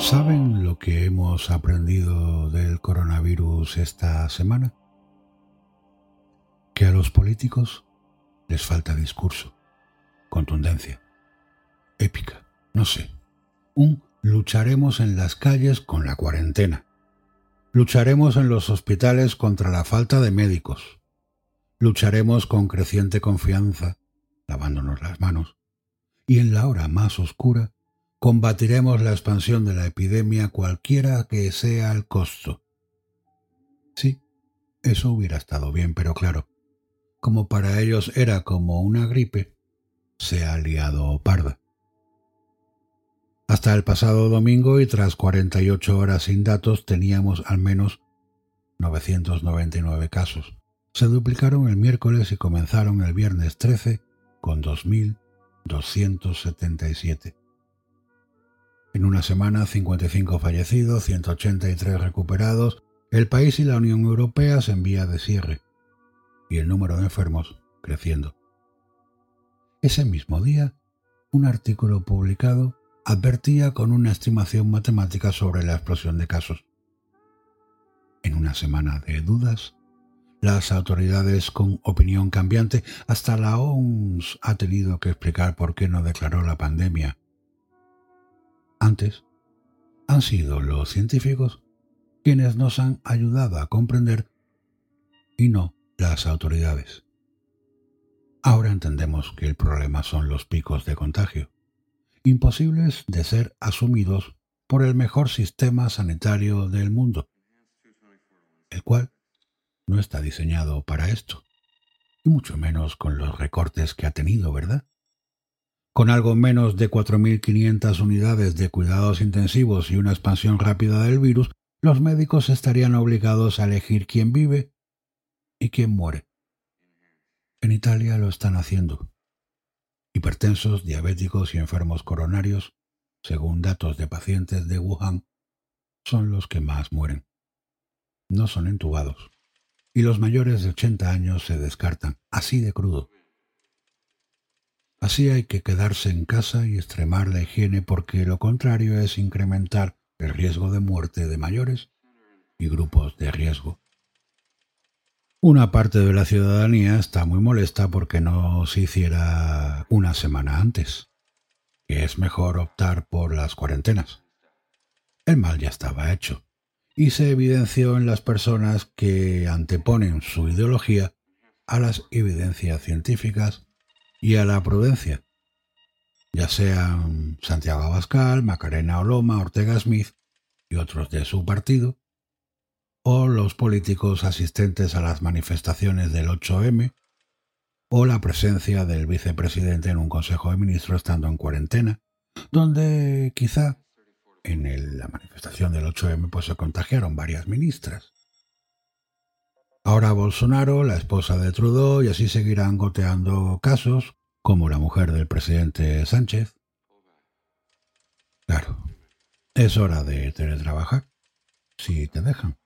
¿Saben lo que hemos aprendido del coronavirus esta semana? Que a los políticos les falta discurso, contundencia, épica, no sé. Un lucharemos en las calles con la cuarentena. Lucharemos en los hospitales contra la falta de médicos. Lucharemos con creciente confianza, lavándonos las manos. Y en la hora más oscura, combatiremos la expansión de la epidemia cualquiera que sea el costo. Sí, eso hubiera estado bien, pero claro, como para ellos era como una gripe, se ha liado parda. Hasta el pasado domingo y tras 48 horas sin datos teníamos al menos 999 casos. Se duplicaron el miércoles y comenzaron el viernes 13 con 2.277. En una semana, 55 fallecidos, 183 recuperados, el país y la Unión Europea se envía de cierre y el número de enfermos creciendo. Ese mismo día, un artículo publicado advertía con una estimación matemática sobre la explosión de casos. En una semana de dudas, las autoridades con opinión cambiante, hasta la OMS ha tenido que explicar por qué no declaró la pandemia. Antes, han sido los científicos quienes nos han ayudado a comprender y no las autoridades. Ahora entendemos que el problema son los picos de contagio imposibles de ser asumidos por el mejor sistema sanitario del mundo, el cual no está diseñado para esto, y mucho menos con los recortes que ha tenido, ¿verdad? Con algo menos de 4.500 unidades de cuidados intensivos y una expansión rápida del virus, los médicos estarían obligados a elegir quién vive y quién muere. En Italia lo están haciendo. Hipertensos, diabéticos y enfermos coronarios, según datos de pacientes de Wuhan, son los que más mueren. No son entubados. Y los mayores de 80 años se descartan, así de crudo. Así hay que quedarse en casa y extremar la higiene porque lo contrario es incrementar el riesgo de muerte de mayores y grupos de riesgo. Una parte de la ciudadanía está muy molesta porque no se hiciera una semana antes, que es mejor optar por las cuarentenas. El mal ya estaba hecho, y se evidenció en las personas que anteponen su ideología a las evidencias científicas y a la prudencia, ya sean Santiago Abascal, Macarena Oloma, Ortega Smith y otros de su partido, o los políticos asistentes a las manifestaciones del 8M, o la presencia del vicepresidente en un Consejo de Ministros estando en cuarentena, donde quizá en la manifestación del 8M pues se contagiaron varias ministras. Ahora Bolsonaro, la esposa de Trudeau, y así seguirán goteando casos, como la mujer del presidente Sánchez. Claro, es hora de teletrabajar, si te dejan.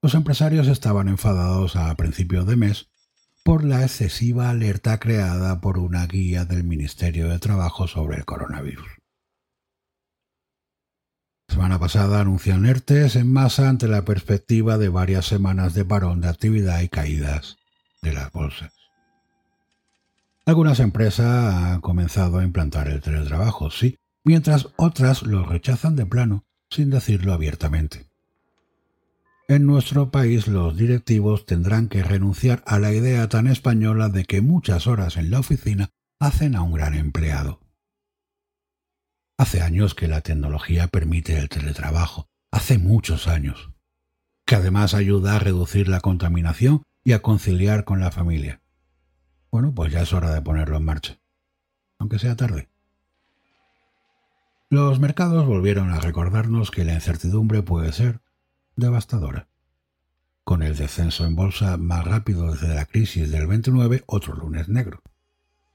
Los empresarios estaban enfadados a principios de mes por la excesiva alerta creada por una guía del Ministerio de Trabajo sobre el coronavirus. Semana pasada anuncian ERTES en masa ante la perspectiva de varias semanas de parón de actividad y caídas de las bolsas. Algunas empresas han comenzado a implantar el teletrabajo, sí, mientras otras lo rechazan de plano, sin decirlo abiertamente. En nuestro país los directivos tendrán que renunciar a la idea tan española de que muchas horas en la oficina hacen a un gran empleado. Hace años que la tecnología permite el teletrabajo, hace muchos años, que además ayuda a reducir la contaminación y a conciliar con la familia. Bueno, pues ya es hora de ponerlo en marcha, aunque sea tarde. Los mercados volvieron a recordarnos que la incertidumbre puede ser devastadora. Con el descenso en bolsa más rápido desde la crisis del 29, otro lunes negro.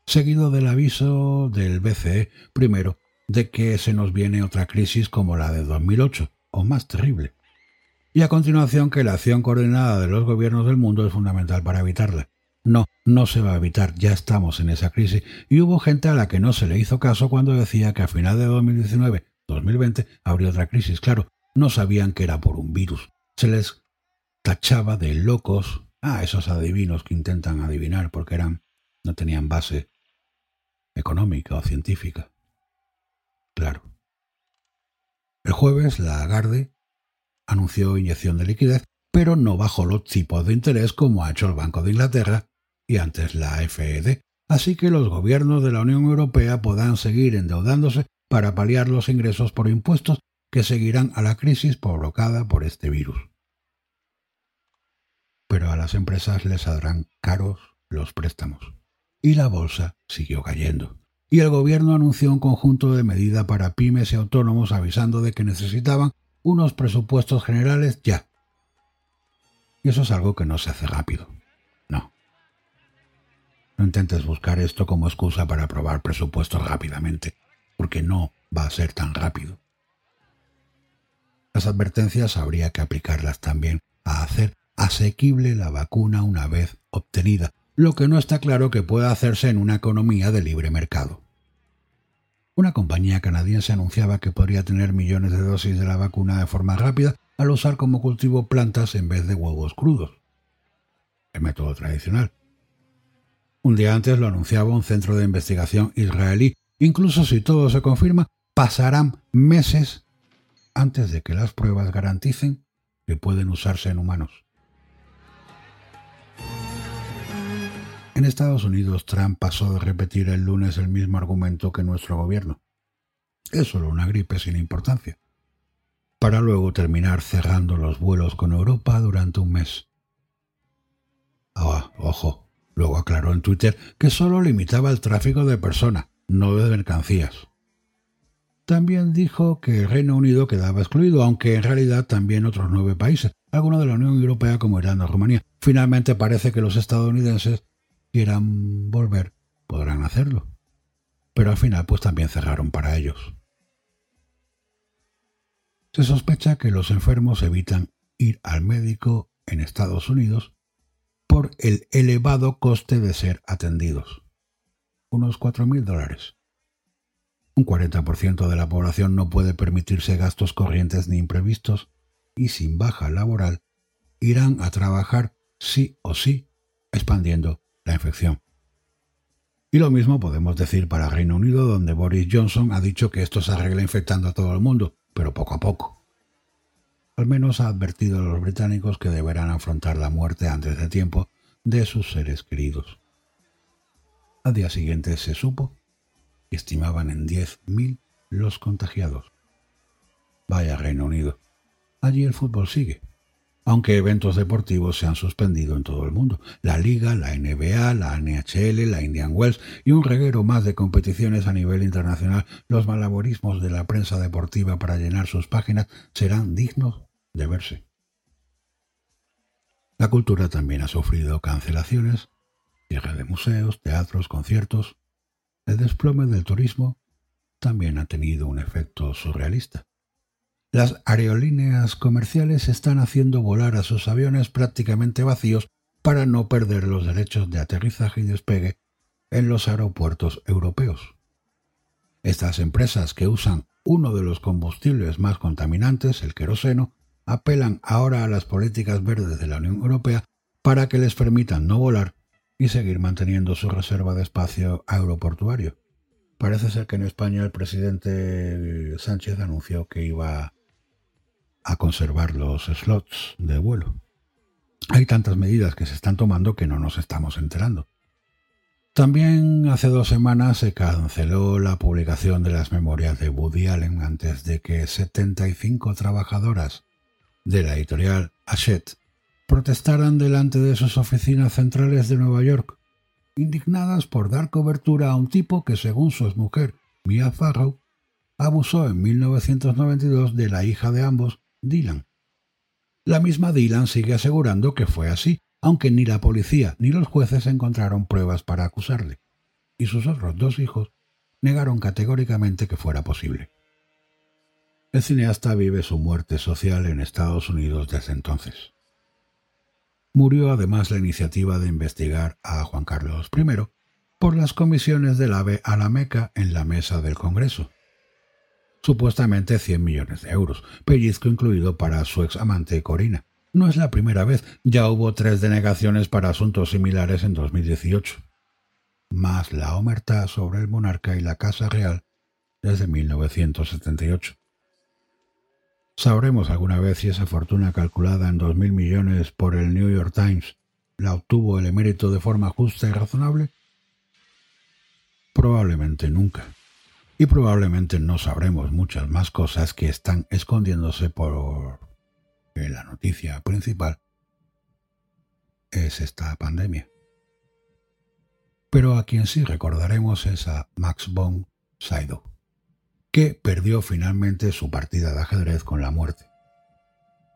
Seguido del aviso del BCE, primero, de que se nos viene otra crisis como la de 2008, o más terrible. Y a continuación que la acción coordinada de los gobiernos del mundo es fundamental para evitarla. No, no se va a evitar, ya estamos en esa crisis y hubo gente a la que no se le hizo caso cuando decía que a final de 2019 2020 habría otra crisis. Claro, no sabían que era por un virus. Se les tachaba de locos a esos adivinos que intentan adivinar porque eran no tenían base económica o científica. Claro. El jueves la Agarde anunció inyección de liquidez, pero no bajó los tipos de interés como ha hecho el Banco de Inglaterra y antes la FED, así que los gobiernos de la Unión Europea podrán seguir endeudándose para paliar los ingresos por impuestos que seguirán a la crisis provocada por este virus. Pero a las empresas les saldrán caros los préstamos. Y la bolsa siguió cayendo. Y el gobierno anunció un conjunto de medidas para pymes y autónomos avisando de que necesitaban unos presupuestos generales ya. Y eso es algo que no se hace rápido. No. No intentes buscar esto como excusa para aprobar presupuestos rápidamente, porque no va a ser tan rápido. Las advertencias habría que aplicarlas también a hacer asequible la vacuna una vez obtenida, lo que no está claro que pueda hacerse en una economía de libre mercado. Una compañía canadiense anunciaba que podría tener millones de dosis de la vacuna de forma rápida al usar como cultivo plantas en vez de huevos crudos. El método tradicional. Un día antes lo anunciaba un centro de investigación israelí. Incluso si todo se confirma, pasarán meses antes de que las pruebas garanticen que pueden usarse en humanos. En Estados Unidos, Trump pasó de repetir el lunes el mismo argumento que nuestro gobierno. Es solo una gripe sin importancia. Para luego terminar cerrando los vuelos con Europa durante un mes. Ah, ojo, luego aclaró en Twitter que solo limitaba el tráfico de personas, no de mercancías. También dijo que el Reino Unido quedaba excluido, aunque en realidad también otros nueve países, algunos de la Unión Europea como Irán o Rumanía. Finalmente parece que los estadounidenses quieran volver, podrán hacerlo. Pero al final pues también cerraron para ellos. Se sospecha que los enfermos evitan ir al médico en Estados Unidos por el elevado coste de ser atendidos. Unos cuatro mil dólares. Un 40% de la población no puede permitirse gastos corrientes ni imprevistos y sin baja laboral irán a trabajar sí o sí, expandiendo la infección. Y lo mismo podemos decir para Reino Unido, donde Boris Johnson ha dicho que esto se arregla infectando a todo el mundo, pero poco a poco. Al menos ha advertido a los británicos que deberán afrontar la muerte antes de tiempo de sus seres queridos. Al día siguiente se supo que estimaban en 10.000 los contagiados. Vaya Reino Unido. Allí el fútbol sigue aunque eventos deportivos se han suspendido en todo el mundo. La Liga, la NBA, la NHL, la Indian Wells y un reguero más de competiciones a nivel internacional, los malaborismos de la prensa deportiva para llenar sus páginas serán dignos de verse. La cultura también ha sufrido cancelaciones, cierre de museos, teatros, conciertos. El desplome del turismo también ha tenido un efecto surrealista. Las aerolíneas comerciales están haciendo volar a sus aviones prácticamente vacíos para no perder los derechos de aterrizaje y despegue en los aeropuertos europeos. Estas empresas que usan uno de los combustibles más contaminantes, el queroseno, apelan ahora a las políticas verdes de la Unión Europea para que les permitan no volar y seguir manteniendo su reserva de espacio aeroportuario. Parece ser que en España el presidente Sánchez anunció que iba a conservar los slots de vuelo. Hay tantas medidas que se están tomando que no nos estamos enterando. También hace dos semanas se canceló la publicación de las memorias de Woody Allen antes de que 75 trabajadoras de la editorial Hachette protestaran delante de sus oficinas centrales de Nueva York, indignadas por dar cobertura a un tipo que, según su exmujer, Mia Farrow, abusó en 1992 de la hija de ambos Dylan. La misma Dylan sigue asegurando que fue así, aunque ni la policía ni los jueces encontraron pruebas para acusarle, y sus otros dos hijos negaron categóricamente que fuera posible. El cineasta vive su muerte social en Estados Unidos desde entonces. Murió además la iniciativa de investigar a Juan Carlos I por las comisiones del AVE a la Meca en la mesa del Congreso. Supuestamente 100 millones de euros, pellizco incluido para su ex amante Corina. No es la primera vez, ya hubo tres denegaciones para asuntos similares en 2018, más la omertá sobre el monarca y la Casa Real desde 1978. ¿Sabremos alguna vez si esa fortuna calculada en dos mil millones por el New York Times la obtuvo el emérito de forma justa y razonable? Probablemente nunca. Y probablemente no sabremos muchas más cosas que están escondiéndose por la noticia principal es esta pandemia. Pero a quien sí recordaremos es a Max von Sydow que perdió finalmente su partida de ajedrez con la muerte.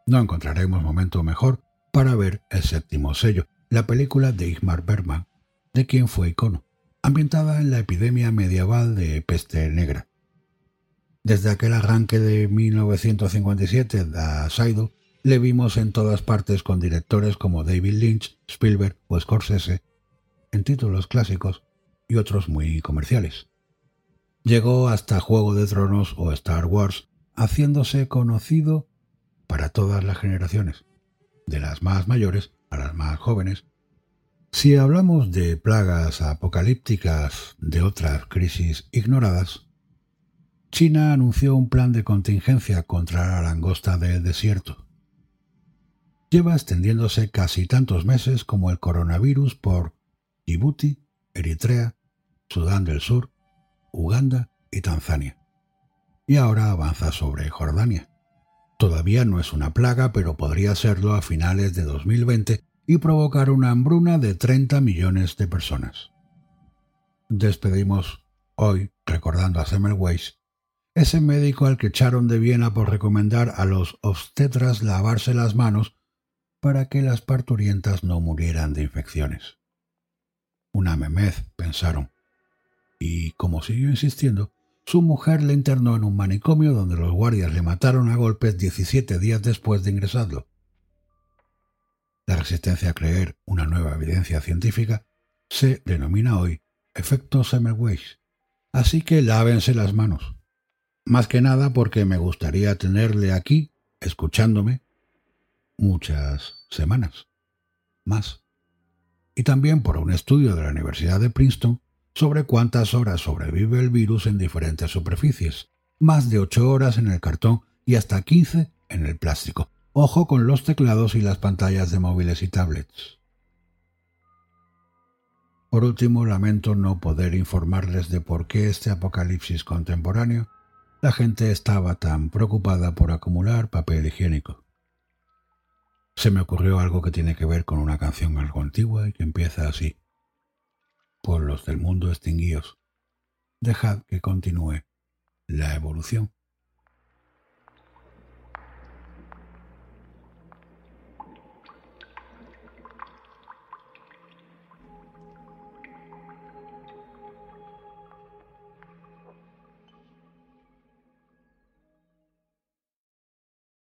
No encontraremos momento mejor para ver El séptimo sello, la película de Igmar Bergman, de quien fue icono, ambientada en la epidemia medieval de peste negra. Desde aquel arranque de 1957 a Saido, le vimos en todas partes con directores como David Lynch, Spielberg o Scorsese, en títulos clásicos y otros muy comerciales. Llegó hasta Juego de Tronos o Star Wars, haciéndose conocido para todas las generaciones, de las más mayores a las más jóvenes. Si hablamos de plagas apocalípticas, de otras crisis ignoradas, China anunció un plan de contingencia contra la langosta del desierto. Lleva extendiéndose casi tantos meses como el coronavirus por Djibouti, Eritrea, Sudán del Sur, Uganda y Tanzania. Y ahora avanza sobre Jordania. Todavía no es una plaga, pero podría serlo a finales de 2020 y provocar una hambruna de 30 millones de personas. Despedimos hoy recordando a Semmelweis, ese médico al que echaron de Viena por recomendar a los obstetras lavarse las manos para que las parturientas no murieran de infecciones. Una memez, pensaron y, como siguió insistiendo, su mujer le internó en un manicomio donde los guardias le mataron a golpes 17 días después de ingresarlo. La resistencia a creer una nueva evidencia científica se denomina hoy efecto Semmelweis. Así que lávense las manos. Más que nada porque me gustaría tenerle aquí, escuchándome, muchas semanas. Más. Y también por un estudio de la Universidad de Princeton sobre cuántas horas sobrevive el virus en diferentes superficies, más de 8 horas en el cartón y hasta 15 en el plástico. Ojo con los teclados y las pantallas de móviles y tablets. Por último, lamento no poder informarles de por qué este apocalipsis contemporáneo la gente estaba tan preocupada por acumular papel higiénico. Se me ocurrió algo que tiene que ver con una canción algo antigua y que empieza así pueblos del mundo extinguidos. Dejad que continúe la evolución.